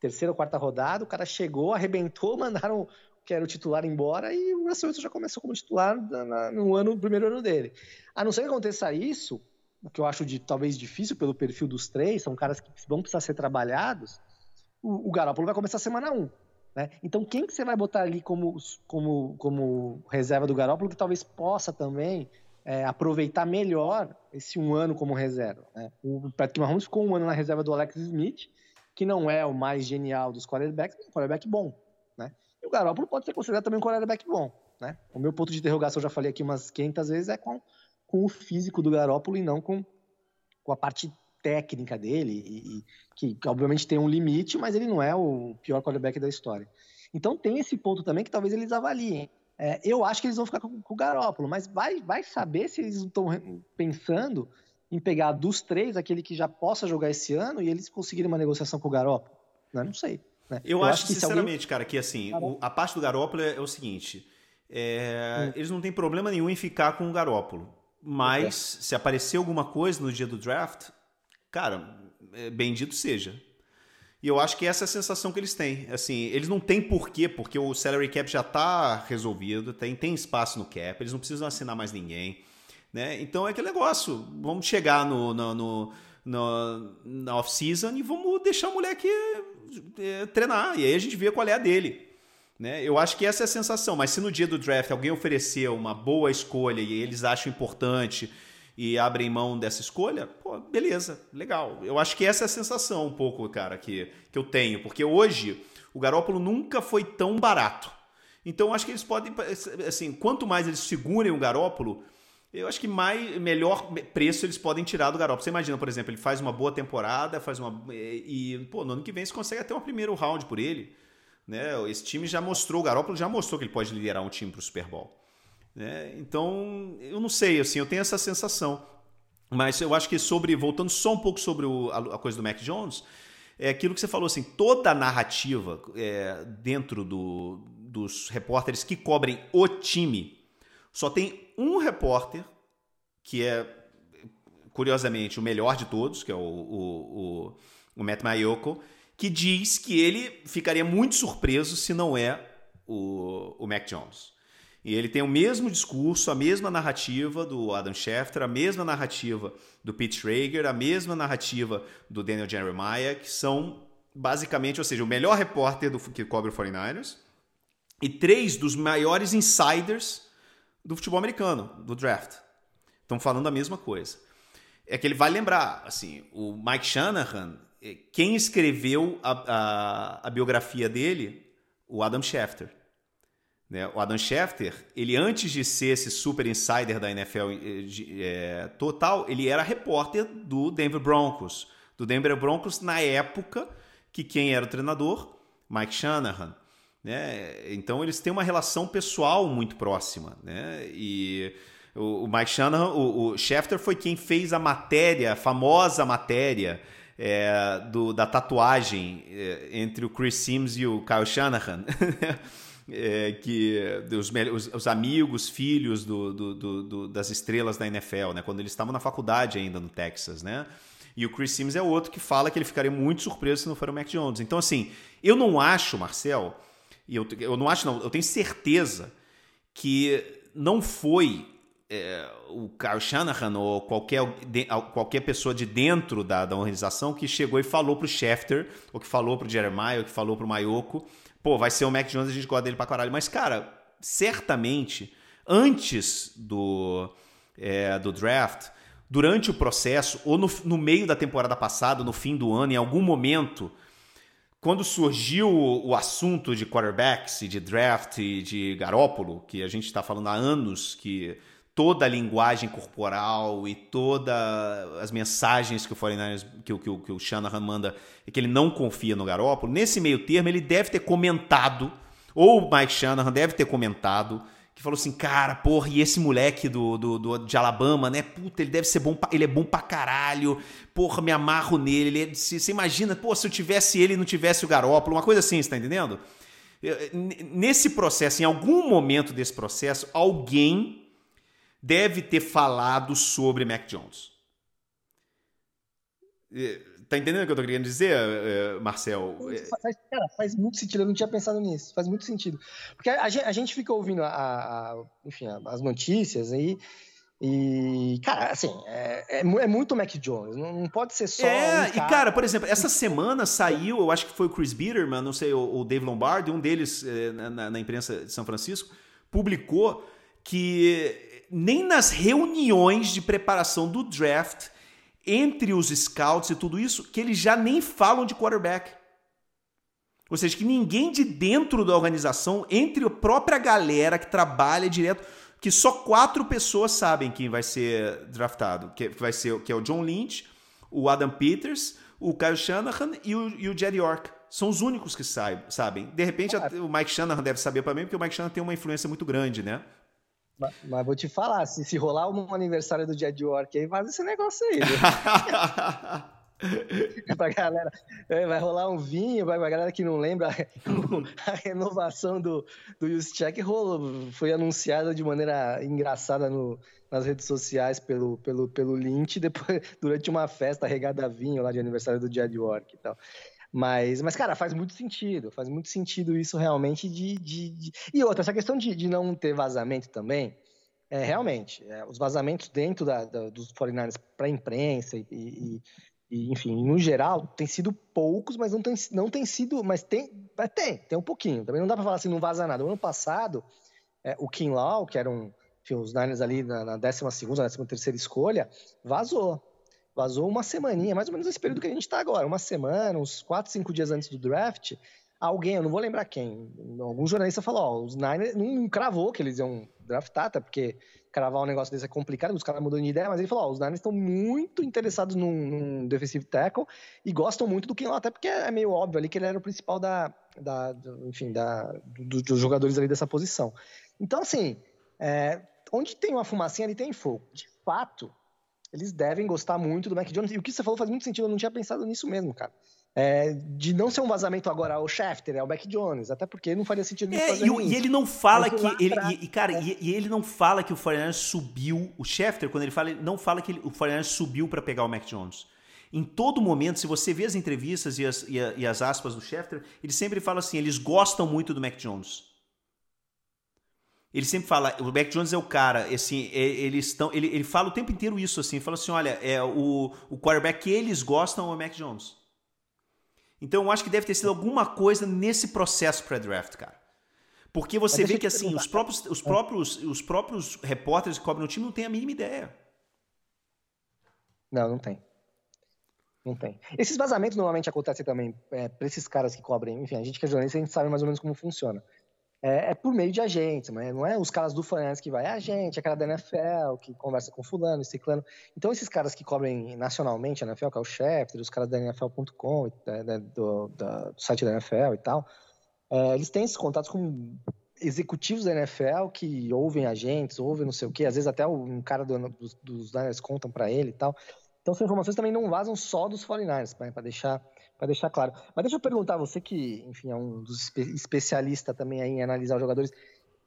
terceira ou quarta rodada, o cara chegou, arrebentou, mandaram que era o titular embora e o Russell Wilson já começou como titular no ano, no primeiro ano dele. A não ser que aconteça isso, o que eu acho de talvez difícil pelo perfil dos três, são caras que vão precisar ser trabalhados, o, o Garoppolo vai começar semana 1. Né? Então, quem que você vai botar ali como, como, como reserva do Garoppolo que talvez possa também é, aproveitar melhor esse um ano como reserva? Né? O Patrick Mahomes ficou um ano na reserva do Alex Smith, que não é o mais genial dos quarterbacks, mas é um quarterback bom. Né? E o Garoppolo pode ser considerado também um quarterback bom. Né? O meu ponto de interrogação, já falei aqui umas 500 vezes, é com com o físico do Garópolo e não com, com a parte técnica dele, e, e que, obviamente tem um limite, mas ele não é o pior quarterback da história. Então tem esse ponto também que talvez eles avaliem. É, eu acho que eles vão ficar com, com o Garópolo, mas vai, vai saber se eles estão pensando em pegar dos três aquele que já possa jogar esse ano e eles conseguirem uma negociação com o Garópolo. Não, né? não sei. Né? Eu, eu, acho, acho sinceramente, alguém... cara, que assim, o, a parte do Garópolo é, é o seguinte: é, hum. eles não têm problema nenhum em ficar com o Garópolo. Mas se aparecer alguma coisa no dia do draft, cara, é, bendito seja. E eu acho que essa é a sensação que eles têm. Assim, eles não têm porquê, porque o salary cap já está resolvido, tem, tem espaço no cap, eles não precisam assinar mais ninguém. Né? Então é aquele negócio. Vamos chegar no, no, no, no na off-season e vamos deixar o moleque é, treinar. E aí a gente vê qual é a dele. Né? Eu acho que essa é a sensação. Mas se no dia do draft alguém oferecer uma boa escolha e eles acham importante e abrem mão dessa escolha, pô, beleza, legal. Eu acho que essa é a sensação um pouco, cara, que, que eu tenho. Porque hoje o Garópolo nunca foi tão barato. Então acho que eles podem, assim, quanto mais eles segurem o Garópolo, eu acho que mais, melhor preço eles podem tirar do Garoppolo. Você imagina, por exemplo, ele faz uma boa temporada, faz uma e pô, no ano que vem você consegue até um primeiro round por ele, né? Esse time já mostrou, o Garoppolo já mostrou que ele pode liderar um time para o Super Bowl. Né? Então, eu não sei, assim, eu tenho essa sensação. Mas eu acho que sobre, voltando só um pouco sobre o, a, a, coisa do Mac Jones, é aquilo que você falou, assim, toda a narrativa é, dentro do, dos repórteres que cobrem o time, só tem um repórter que é, curiosamente, o melhor de todos, que é o, o, o, o Matt Mayoko, que diz que ele ficaria muito surpreso se não é o, o Mac Jones. E ele tem o mesmo discurso, a mesma narrativa do Adam Schefter, a mesma narrativa do Pete Schrager, a mesma narrativa do Daniel Jeremiah, que são basicamente, ou seja, o melhor repórter do, que cobre o 49ers e três dos maiores insiders do futebol americano, do draft. Estão falando a mesma coisa. É que ele vai lembrar, assim, o Mike Shanahan, eh, quem escreveu a, a, a biografia dele, o Adam Schefter. Né? O Adam Schefter, ele antes de ser esse super insider da NFL é, total, ele era repórter do Denver Broncos. Do Denver Broncos na época que quem era o treinador? Mike Shanahan. Né? Então eles têm uma relação pessoal muito próxima. Né? E o, Mike Shanahan, o, o Schefter foi quem fez a matéria, a famosa matéria é, do, da tatuagem é, entre o Chris Sims e o Kyle Shanahan. é, que os, os, os, amigos, filhos do, do, do, das estrelas da NFL, né? Quando eles estavam na faculdade ainda no Texas, né? E o Chris Sims é outro que fala que ele ficaria muito surpreso se não for o Mac Jones. Então, assim, eu não acho, Marcel, e eu, eu não acho, não, eu tenho certeza que não foi é, o Kyle Shanahan ou qualquer, qualquer pessoa de dentro da, da organização que chegou e falou pro Schefter, ou que falou pro Jeremiah, ou que falou pro Mayoko, pô, vai ser o Mac Jones, a gente gosta dele pra caralho. Mas, cara, certamente, antes do, é, do draft, durante o processo, ou no, no meio da temporada passada, no fim do ano, em algum momento, quando surgiu o, o assunto de quarterbacks e de draft e de Garópolo, que a gente está falando há anos que toda a linguagem corporal e todas as mensagens que o 49ers, que, que, que o Shanahan manda, que ele não confia no Garoppolo, nesse meio termo ele deve ter comentado, ou o Mike Shanahan deve ter comentado, que falou assim, cara, porra, e esse moleque do, do, do, de Alabama, né? Puta, ele deve ser bom, pra, ele é bom pra caralho, porra, me amarro nele, ele é, se, você imagina, pô, se eu tivesse ele e não tivesse o Garópolo, uma coisa assim, você tá entendendo? Nesse processo, em algum momento desse processo, alguém deve ter falado sobre Mac Jones. Tá entendendo o que eu tô querendo dizer, eh, Marcel? Faz, cara, faz muito sentido, eu não tinha pensado nisso, faz muito sentido. Porque a, a gente fica ouvindo a, a, enfim, as notícias aí, e, cara, assim, é, é, é, muito Mac Jones, não, não pode ser só. É, um cara... e cara, por exemplo, essa semana saiu, eu acho que foi o Chris Biederman, não sei, o, o Dave Lombardi, um deles é, na, na imprensa de São Francisco, publicou que nem nas reuniões de preparação do draft, entre os scouts e tudo isso, que eles já nem falam de quarterback. Ou seja, que ninguém de dentro da organização, entre a própria galera que trabalha direto, que só quatro pessoas sabem quem vai ser draftado, que vai ser que é o John Lynch, o Adam Peters, o Kyle Shanahan e o, e o Jerry York. São os únicos que sabem. De repente, ah. o Mike Shanahan deve saber para mim, porque o Mike Shanahan tem uma influência muito grande, né? Mas, mas, vou te falar, se, se rolar um aniversário do dia de York aí, faz esse negócio aí. pra galera, é, vai rolar um vinho, pra galera que não lembra, a renovação do, do Juszczyk rolou, foi anunciada de maneira engraçada no, nas redes sociais pelo, pelo, pelo Lynch, depois, durante uma festa regada a vinho lá de aniversário do dia de York e tal. Mas, mas, cara, faz muito sentido. Faz muito sentido isso realmente de. de, de... E outra, essa questão de, de não ter vazamento também, é, realmente, é, os vazamentos dentro da, da, dos 49ers para a imprensa e, e, e, enfim, no geral, tem sido poucos, mas não tem, não tem sido. Mas tem, tem, tem um pouquinho. Também não dá para falar assim, não vaza nada. O ano passado, é, o Kim Law, que era um. Enfim, os Niners ali na, na 12 segunda, 13 terceira escolha, vazou Vazou uma semaninha, mais ou menos esse período que a gente está agora, uma semana, uns 4, 5 dias antes do draft, alguém, eu não vou lembrar quem, algum jornalista falou, ó, os Niners não cravou que eles iam draftar, até porque cravar um negócio desse é complicado, os caras mudam de ideia, mas ele falou, ó, os Niners estão muito interessados num, num defensive tackle e gostam muito do Kinlaw, até porque é meio óbvio ali que ele era o principal da, da enfim, da, do, dos jogadores ali dessa posição. Então, assim, é, onde tem uma fumacinha, ali tem fogo. De fato, eles devem gostar muito do Mac Jones. E o que você falou faz muito sentido, eu não tinha pensado nisso mesmo, cara. É, de não ser um vazamento agora ao Schefter, é o Mac Jones, até porque não faria sentido é, fazer e, e, ele não fala que ele, e, cara, é. e, e, ele não fala que o 49 subiu, o Schefter, quando ele fala, ele não fala que ele, o 49 subiu para pegar o Mac Jones. Em todo momento, se você vê as entrevistas e as, e, as aspas do Schefter, ele sempre fala assim, eles gostam muito do Mac Jones. Ele sempre fala, o Mac Jones é o cara, assim, é, eles estão, ele, ele fala o tempo inteiro isso, assim, fala assim, olha, é o, o quarterback que eles gostam é o Mac Jones. Então eu acho que deve ter sido alguma coisa nesse processo pré-draft, cara. Porque você vê que assim, os próprios, os próprios, os próprios repórteres que cobrem o time não têm a mínima ideia. Não, não tem. Não tem. Esses vazamentos normalmente acontecem também é, para esses caras que cobrem. Enfim, a gente que é jornalista, a gente sabe mais ou menos como funciona é, é, por meio de agentes, mas não é os caras do Finance que vai, é a gente, é cara da NFL, que conversa com fulano, ciclano. Então, esses caras que cobrem nacionalmente a NFL, que é o chefe, os caras da NFL.com, né, do, do, site da NFL e tal, é, eles têm esses contatos com executivos da NFL que ouvem agentes, ouvem não sei o quê, às vezes até um cara do, dos, dos Niners contam para ele e tal. Então, são informações também não vazam só dos 49ers, para deixar para deixar claro. Mas deixa eu perguntar, você que, enfim, é um dos espe especialistas também em analisar os jogadores,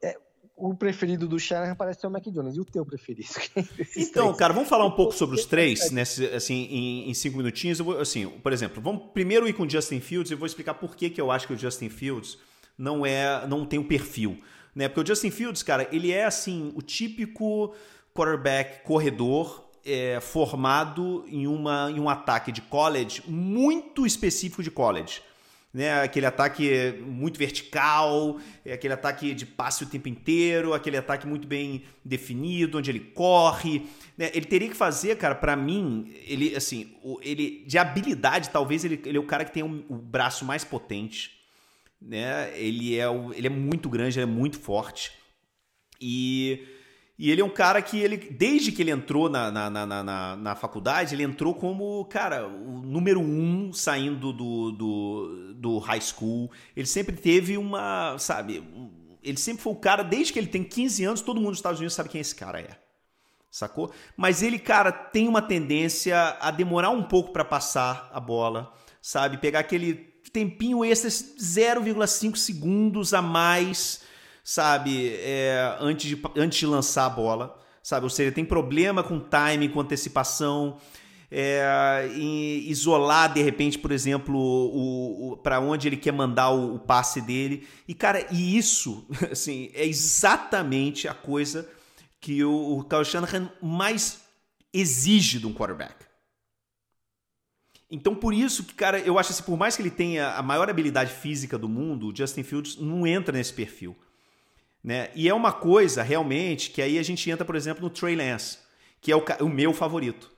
é, o preferido do Shanahan parece ser o Jones. E o teu preferido? então, três? cara, vamos falar um pouco sobre os três, nesse, assim, em, em cinco minutinhos. Vou, assim, por exemplo, vamos primeiro ir com o Justin Fields e vou explicar por que, que eu acho que o Justin Fields não é, não tem o um perfil, né? Porque o Justin Fields, cara, ele é assim o típico quarterback corredor é, formado em, uma, em um ataque de college muito específico de college. Né, aquele ataque muito vertical, é aquele ataque de passe o tempo inteiro, aquele ataque muito bem definido, onde ele corre. Né? Ele teria que fazer, cara, para mim, ele assim, ele de habilidade, talvez ele, ele é o cara que tem o, o braço mais potente. Né? Ele, é, o, ele é muito grande, ele é muito forte. E e ele é um cara que ele, desde que ele entrou na, na, na, na, na faculdade, ele entrou como, cara, o número um saindo do, do, do high school. Ele sempre teve uma, sabe, ele sempre foi o cara, desde que ele tem 15 anos, todo mundo nos Estados Unidos sabe quem esse cara é. Sacou? Mas ele, cara, tem uma tendência a demorar um pouco para passar a bola, sabe? Pegar aquele tempinho extra, 0,5 segundos a mais sabe, é, antes, de, antes de lançar a bola, sabe? Ou seja, tem problema com timing, com antecipação, é, isolar de repente, por exemplo, o, o para onde ele quer mandar o, o, passe dele. E cara, e isso, assim, é exatamente a coisa que o, o Kyle Shanahan mais exige de um quarterback. Então, por isso que, cara, eu acho assim, por mais que ele tenha a maior habilidade física do mundo, o Justin Fields não entra nesse perfil. Né? E é uma coisa realmente que aí a gente entra, por exemplo, no Trey Lance, que é o, o meu favorito.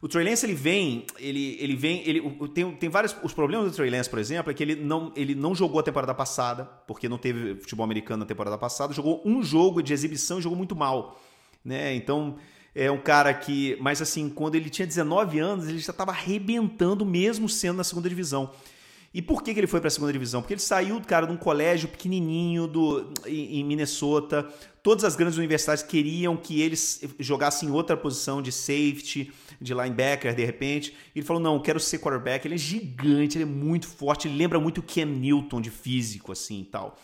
O Trey Lance ele vem, ele, ele vem, ele tem, tem vários os problemas do Trey Lance, por exemplo, é que ele não, ele não jogou a temporada passada, porque não teve futebol americano na temporada passada, jogou um jogo de exibição e jogou muito mal, né? Então, é um cara que, mas assim, quando ele tinha 19 anos, ele já estava arrebentando mesmo sendo na segunda divisão. E por que, que ele foi para a segunda divisão? Porque ele saiu, cara, de um colégio pequenininho do, em, Minnesota. Todas as grandes universidades queriam que ele jogasse em outra posição de safety, de linebacker, de repente. Ele falou: não, quero ser quarterback. Ele é gigante, ele é muito forte, ele lembra muito o Cam Newton de físico, assim e tal.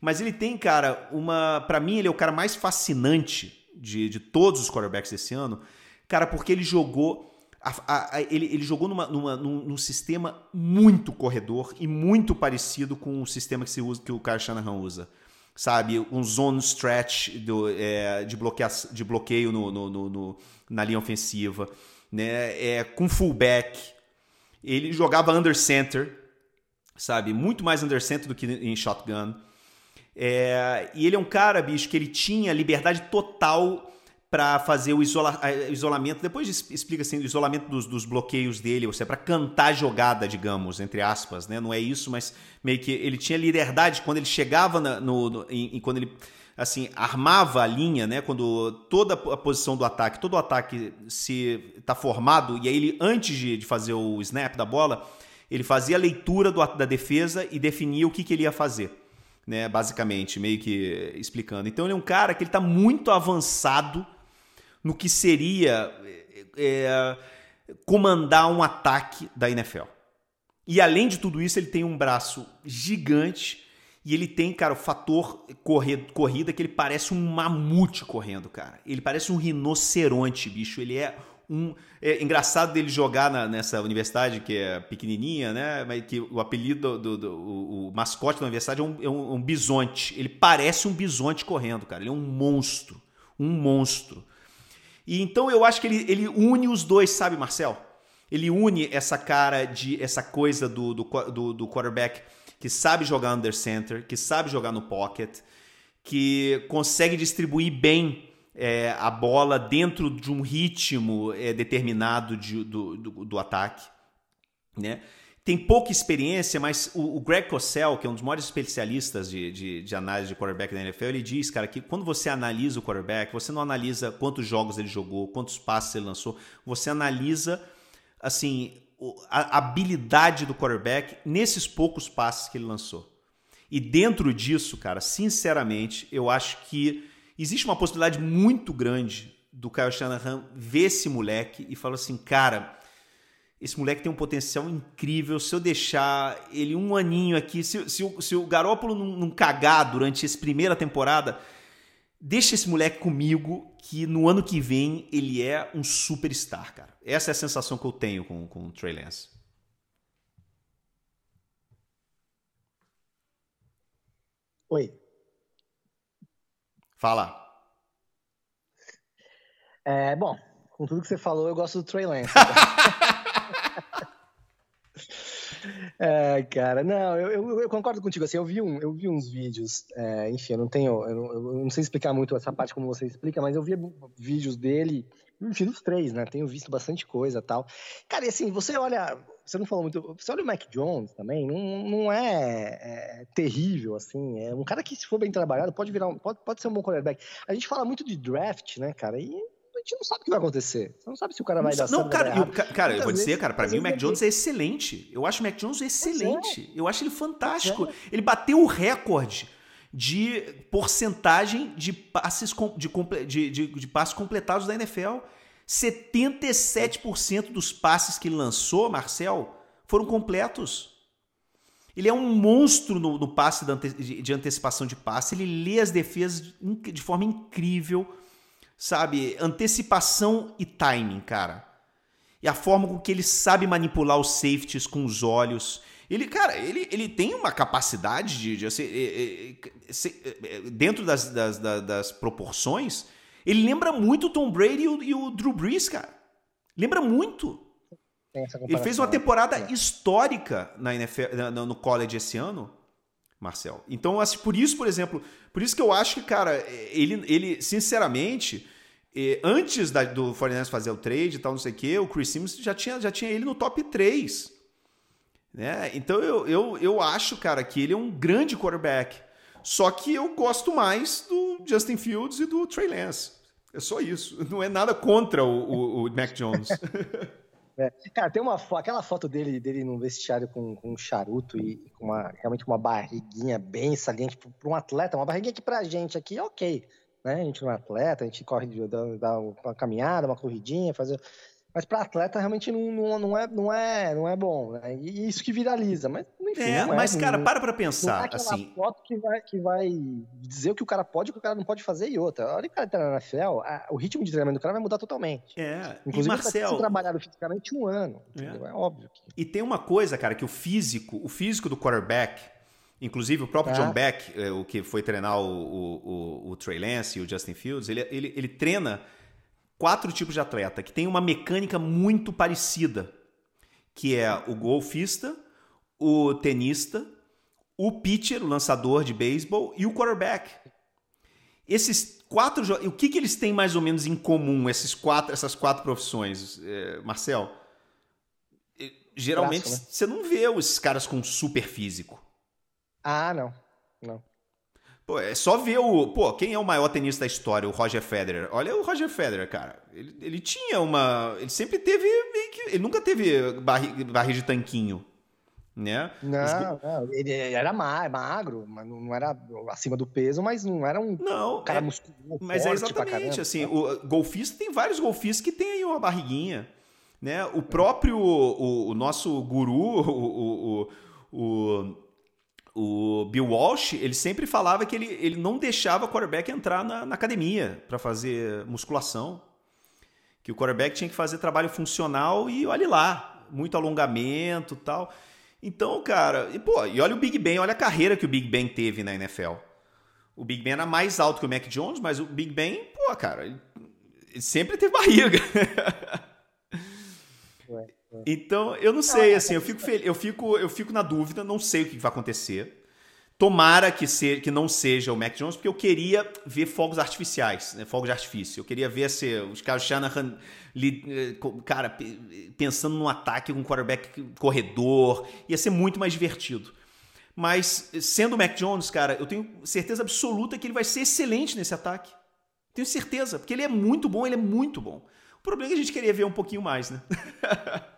Mas ele tem, cara, uma. para mim, ele é o cara mais fascinante de, de todos os quarterbacks desse ano, cara, porque ele jogou A, a, ele, ele, jogou numa, numa, num, num, sistema muito corredor e muito parecido com o sistema que, se usa, que o Kyle Shanahan usa. Sabe? Um zone stretch do, é, de, bloqueia, de bloqueio no, no, no, na linha ofensiva. Né? É, com fullback. Ele jogava under center, sabe? Muito mais under center do que em shotgun. É, e ele é um cara, bicho, que ele tinha liberdade total para fazer o isola isolamento. Depois explica assim, o isolamento dos, dos bloqueios dele, ou seja, para cantar a jogada, digamos, entre aspas, né? Não é isso, mas meio que ele tinha liberdade quando ele chegava na, no, no em, quando ele assim armava a linha, né? Quando toda a posição do ataque, todo o ataque se está formado e aí ele antes de, de fazer o snap da bola, ele fazia a leitura do, da defesa e definia o que, que ele ia fazer né, basicamente, meio que explicando. Então ele é um cara que ele está muito avançado no que seria é, comandar um ataque da NFL. E além de tudo isso, ele tem um braço gigante e ele tem, cara, o fator corrida que ele parece um mamute correndo, cara. Ele parece um rinoceronte, bicho. Ele é um. É engraçado dele jogar na, nessa universidade que é pequenininha, né? Mas que o apelido do, do o, o, mascote da universidade é um, é um, um bisonte. Ele parece um bisonte correndo, cara. Ele é um monstro, um monstro. E então eu acho que ele, ele une os dois, sabe, Marcel? Ele une essa cara de essa coisa do, do, do, do quarterback que sabe jogar under center, que sabe jogar no pocket, que consegue distribuir bem é, a bola dentro de um ritmo é, determinado de, do, do, do, ataque. Né? Tem pouca experiência, mas o, o, Greg Cosell, que é um dos maiores especialistas de, de, de, análise de quarterback da NFL, ele diz, cara, que quando você analisa o quarterback, você não analisa quantos jogos ele jogou, quantos passes ele lançou, você analisa assim a habilidade do quarterback nesses poucos passes que ele lançou. E dentro disso, cara, sinceramente, eu acho que Existe uma possibilidade muito grande do Kyle Shanahan ver esse moleque e falar assim, cara, esse moleque tem um potencial incrível. Se eu deixar ele um aninho aqui, se, se, o, se o Garópolo não, não cagar durante essa primeira temporada, deixa esse moleque comigo, que no ano que vem ele é um superstar, cara. Essa é a sensação que eu tenho com, com o Trey Lance. Oi. Fala. É, bom, com tudo que você falou, eu gosto do Trey Lance. É, cara, não, eu, eu, eu, concordo contigo. Assim, eu vi, um, eu vi uns vídeos, é, enfim, eu não tenho, eu não, eu não, sei explicar muito essa parte como você explica, mas eu vi vídeos dele, enfim, dos três, né? Tenho visto bastante coisa tal. Cara, e assim, você olha, você não falou muito, você olha o Mac Jones também, não, não é, é, terrível, assim, é um cara que, se for bem trabalhado, pode virar, um, pode, pode ser um bom quarterback. A gente fala muito de draft, né, cara, e a gente não sabe o que vai acontecer. Você não sabe se o cara vai dar certo. Não, cara, eu, cara, eu vou dizer, cara, para mim o Mac Jones é excelente. Eu acho o Mac Jones excelente. É. Eu acho ele fantástico. É. Ele bateu o recorde de porcentagem de passes, de, de, de, de passes completados da NFL. 77% dos passes que ele lançou, Marcel, foram completos. Ele é um monstro no, no passe de, de, antecipação de passe. Ele lê as defesas de forma incrível sabe? Antecipação e timing, cara. E a forma com que ele sabe manipular os safeties com os olhos. Ele, cara, ele, ele tem uma capacidade de, de assim, dentro das, das, das, proporções, ele lembra muito o Tom Brady e o, e o Drew Brees, cara. Lembra muito. Ele fez uma temporada é. histórica na NFL, no college esse ano, Marcel. Então, assim, por isso, por exemplo, por isso que eu acho que, cara, ele, ele sinceramente, antes da, do 49 fazer o trade e tal, não sei o quê, o Chris Simmons já tinha, já tinha ele no top 3. Né? Então eu, eu, eu acho, cara, que ele é um grande quarterback. Só que eu gosto mais do Justin Fields e do Trey Lance. É só isso. Não é nada contra o, o, o Mac Jones. É. Cara, tem uma aquela foto dele, dele no vestiário com, com um charuto e com uma, realmente uma barriguinha bem saliente para um atleta, uma barriguinha que pra gente aqui é ok. Né? A gente não é atleta, a gente corre, dá, dá uma caminhada, uma corridinha, fazer. Mas para atleta realmente não, não, não, é, não, é, não é bom. Né? E isso que viraliza. Mas enfim. É, mas, é, cara, para pra pensar. Não é assim... foto que vai, que vai dizer o que o cara pode e o que o cara não pode fazer e outra. A hora que o cara tá na NFL, a, o ritmo de treinamento do cara vai mudar totalmente. É, Inclusive, e Marcel... ele trabalhado fisicamente um ano. É. é. óbvio. Que... E tem uma coisa, cara, que o físico, o físico do quarterback, inclusive o próprio John Beck, é, o que foi treinar o, o, o, o Trey Lance e o Justin Fields, ele, ele, ele treina quatro tipos de atleta que tem uma mecânica muito parecida, que é o golfista, o tenista, o pitcher, o lançador de beisebol e o quarterback. Esses quatro, o que, que eles têm mais ou menos em comum esses quatro, essas quatro profissões, é, Marcel? Geralmente Braço, né? você não vê os caras com super físico. Ah, não. Pô, é só ver o. Pô, quem é o maior tenista da história? O Roger Federer. Olha o Roger Federer, cara. Ele, ele tinha uma. Ele sempre teve. Ele nunca teve barriga, barriga de tanquinho. Né? Não, Os... não, ele era magro, mas não era acima do peso, mas não era um não, cara é, musculoso. Mas é exatamente assim, né? o golfista tem vários golfistas que tem aí uma barriguinha, né? O próprio o, o nosso guru, o, o, o o Bill Walsh, ele sempre falava que ele, ele não deixava o quarterback entrar na, na academia para fazer musculação. Que o quarterback tinha que fazer trabalho funcional e olhe lá, muito alongamento tal. Então, cara, e, pô, e olha o Big Ben, olha a carreira que o Big Ben teve na NFL. O Big Ben era mais alto que o Mac Jones, mas o Big Ben, pô, cara, ele, ele sempre teve barriga. Então, eu não sei, assim, eu fico, eu fico, eu fico na dúvida, não sei o que vai acontecer. Tomara que, se, que não seja o Mac Jones, porque eu queria ver fogos artificiais, né? fogos de artifício. Eu queria ver se os caras Shanahan, eh, cara, pensando num ataque com um quarterback corredor, ia ser muito mais divertido. Mas, sendo o Mac Jones, cara, eu tenho certeza absoluta que ele vai ser excelente nesse ataque. Tenho certeza, porque ele é muito bom, ele é muito bom. O problema é que a gente queria ver um pouquinho mais, né?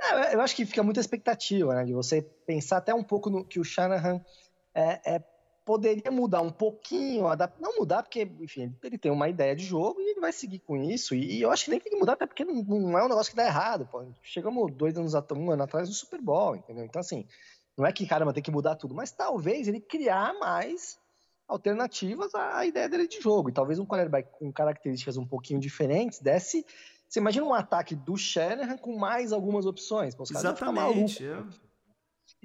É, eu acho que fica muita expectativa, né? De você pensar até um pouco no que o Shanahan é, é, poderia mudar um pouquinho, não mudar, porque, enfim, ele tem uma ideia de jogo e ele vai seguir com isso. E, e eu acho que nem tem que mudar, até porque não, não, é um negócio que dá errado. Pô. Chegamos dois anos, um ano atrás no Super Bowl, entendeu? Então, assim, não é que, caramba, tem que mudar tudo, mas talvez ele criar mais alternativas à ideia dele de jogo. E talvez um quarterback com características um pouquinho diferentes desse você imagina um ataque do Shanahan com mais algumas opções. Pô, Exatamente. É.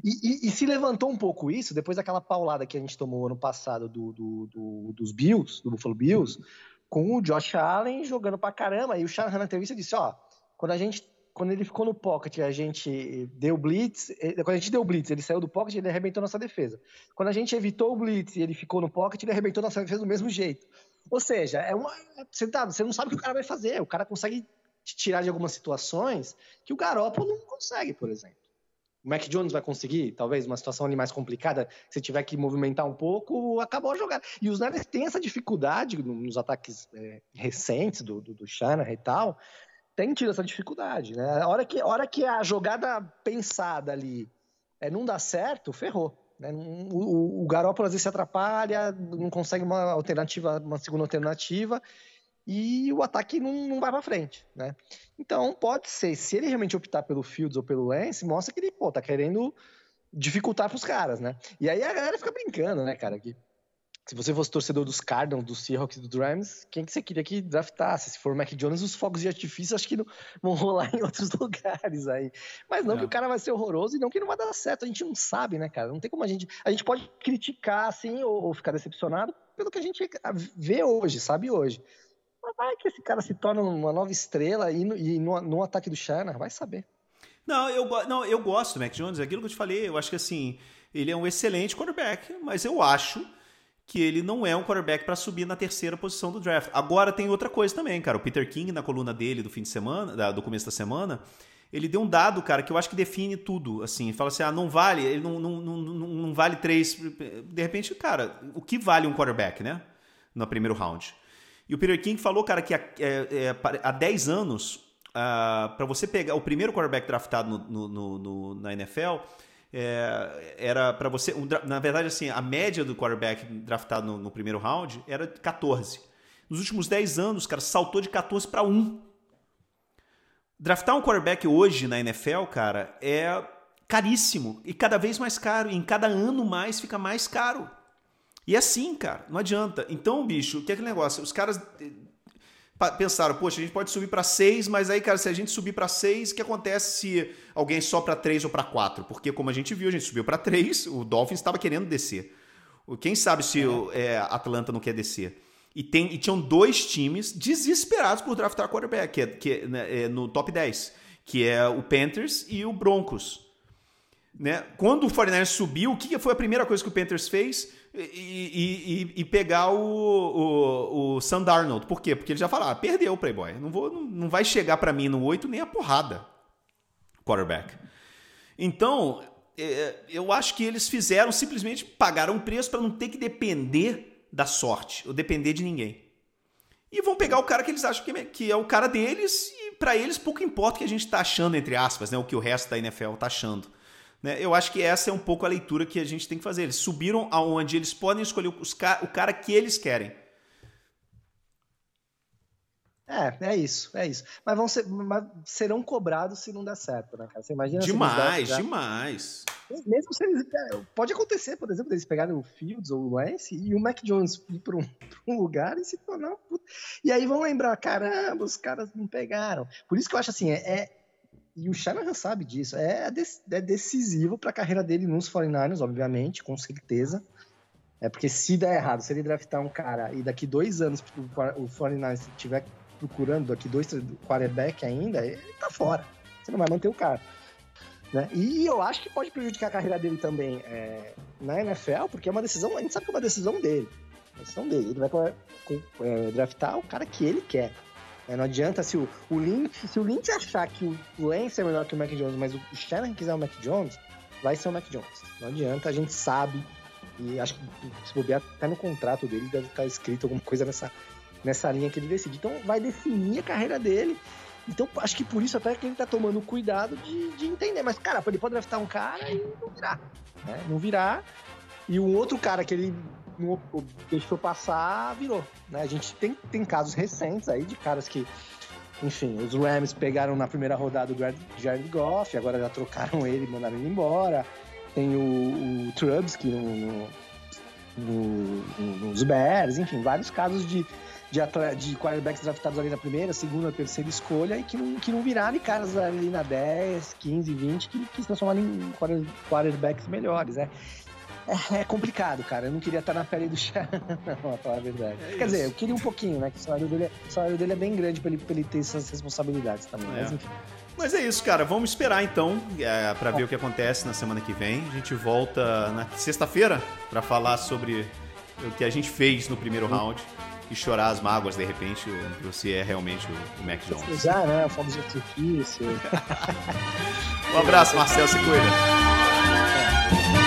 E, e, e, se levantou um pouco isso depois daquela paulada que a gente tomou ano passado do, do, do, dos Bills, do Buffalo Bills, com o Josh Allen jogando pra caramba. E o Shanahan na entrevista disse: ó, quando a gente. Quando ele ficou no pocket, a gente deu blitz. Eh, quando a gente deu blitz, ele saiu do pocket, ele arrebentou nossa defesa. Quando a gente evitou o blitz e ele ficou no pocket, ele arrebentou nossa defesa do mesmo jeito. Ou seja, é uma, você, tá, você não sabe o que o cara vai fazer. O cara consegue te tirar de algumas situações que o Garoppolo não consegue, por exemplo. O Mac Jones vai conseguir, talvez, uma situação ali mais complicada, se tiver que movimentar um pouco, acabou a jogada. E os Niners têm essa dificuldade nos ataques é, recentes do, do, do Shanahan e tal, tem tido essa dificuldade. Né? A hora que, a hora que a jogada pensada ali é, não dá certo, ferrou. Né? O, o Garoppolo às vezes se atrapalha, não consegue uma alternativa, uma segunda alternativa, e o ataque não, não vai para frente, né? Então pode ser, se ele realmente optar pelo Fields ou pelo Lance, mostra que ele, pô, tá querendo dificultar pros caras, né? E aí a galera fica brincando, né, cara, que se você fosse torcedor dos Cardinals, dos Seahawks e dos Rams, quem que você queria que draftasse? Se for o Mac Jones, os fogos de artifício acho que não vão rolar em outros lugares aí. Mas não, não, que o cara vai ser horroroso e não que não vai dar certo. A gente não sabe, né, cara? Não tem como a gente. A gente pode criticar, assim, ou, ou ficar decepcionado pelo que a gente vê hoje, sabe hoje. Mas vai que esse cara se torna uma nova estrela e no, e no, no ataque do Shannon, vai saber. Não eu, não, eu gosto do Mac Jones, é aquilo que eu te falei. Eu acho que assim, ele é um excelente quarterback, mas eu acho que ele não é um quarterback para subir na terceira posição do draft. Agora tem outra coisa também, cara. O Peter King, na coluna dele do fim de semana, do começo da semana, ele deu um dado, cara, que eu acho que define tudo. Assim, fala assim: ah, não vale, ele não, não, não, não vale três. De repente, cara, o que vale um quarterback, né? No primeiro round. E o Peter King falou, cara, que há, é, é, há 10 anos, uh, ah, para você pegar o primeiro quarterback draftado no, no, no, na NFL, é, era para você. Um, na verdade, assim, a média do quarterback draftado no, no, primeiro round era 14. Nos últimos 10 anos, cara, saltou de 14 para 1. Draftar um quarterback hoje na NFL, cara, é caríssimo e cada vez mais caro, e em cada ano mais fica mais caro. E é assim, cara, não adianta. Então, bicho, o que é aquele negócio? Os caras pensaram, poxa, a gente pode subir para 6, mas aí, cara, se a gente subir para 6, o que acontece se alguém só para 3 ou para 4? Porque, como a gente viu, a gente subiu para 3, o Dolphins estava querendo descer. Quem sabe se o é, Atlanta não quer descer? E, tem, e tinham dois times desesperados por draftar quarterback, que é, que é, né, é no top 10, que é o Panthers e o Broncos. Né? Quando o 49ers subiu, o que foi a primeira coisa que o Panthers fez? E, e, e, pegar o, o, o Sam Darnold. Por quê? Porque ele já falou, ah, perdeu o Playboy. Não, vou, não, não vai chegar para mim no 8 nem a porrada. Quarterback. Então, é, eu acho que eles fizeram, simplesmente pagaram um preço para não ter que depender da sorte, ou depender de ninguém. E vão pegar o cara que eles acham que é, que é o cara deles, e para eles pouco importa o que a gente está achando, entre aspas, né, o que o resto da NFL está achando. Né? Eu acho que essa é um pouco a leitura que a gente tem que fazer. Eles subiram aonde eles podem escolher os, o cara que eles querem. É, é isso, é isso. Mas vão ser, mas serão cobrados se não der certo, né, cara? Você imagina Demais, se demais. Mesmo se eles. Pode acontecer, por exemplo, eles pegarem o Fields ou o Lance e o Mac Jones ir para um, um, lugar e se tornar. E aí vão lembrar, caramba, os caras não pegaram. Por isso que eu acho assim, é, é e o Shanahan sabe disso. É, é decisivo para a carreira dele nos 49ers, obviamente, com certeza. É porque se der errado, se ele draftar um cara e daqui dois anos o 49ers estiver procurando daqui dois, três, quarterback ainda, ele tá fora. Você não vai manter o cara. Né? E eu acho que pode prejudicar a carreira dele também é, na NFL, porque é uma decisão, a gente sabe que é uma decisão dele. É uma decisão dele. Ele vai é, draftar o cara que ele quer. É, não adianta se o, o Lynch, se o Lynch achar que o Lance é melhor que o Mac Jones, mas o Shannon quiser o Mac Jones, vai ser o Mac Jones. Não adianta, a gente sabe. E acho que se bobear até no contrato dele deve estar escrito alguma coisa nessa, nessa linha que ele decide. Então vai definir a carreira dele. Então acho que por isso até que ele tá tomando cuidado de, de entender. Mas, cara, ele pode draftar um cara e não virar. Né? Não virar. E um outro cara que ele não deixou passar, virou. Né? A gente tem, tem casos recentes aí de caras que, enfim, os Rams pegaram na primeira rodada o Jared Goff, agora já trocaram ele e mandaram ele embora. Tem o, o Trubsky no, no, no, nos Bears, enfim, vários casos de, de, de quarterbacks draftados ali na primeira, segunda, terceira escolha e que não, que não viraram e caras ali na 10, 15, 20 que, que se transformaram em quarterbacks melhores, né? É, é, complicado, cara. Eu não queria estar na pele do chá, não, pra falar a verdade. É Quer dizer, eu queria um pouquinho, né? Que o salário dele, é, o salário dele é bem grande pra ele, pra ele ter essas responsabilidades também. É. Mas enfim. Mas é isso, cara. Vamos esperar então é, para ver o que acontece na semana que vem. A gente volta na sexta-feira para falar sobre o que a gente fez no primeiro round e chorar as mágoas de repente você é realmente o, Mac Jones. Já, né? Fomos de artifício. um abraço, Marcel. Se cuida.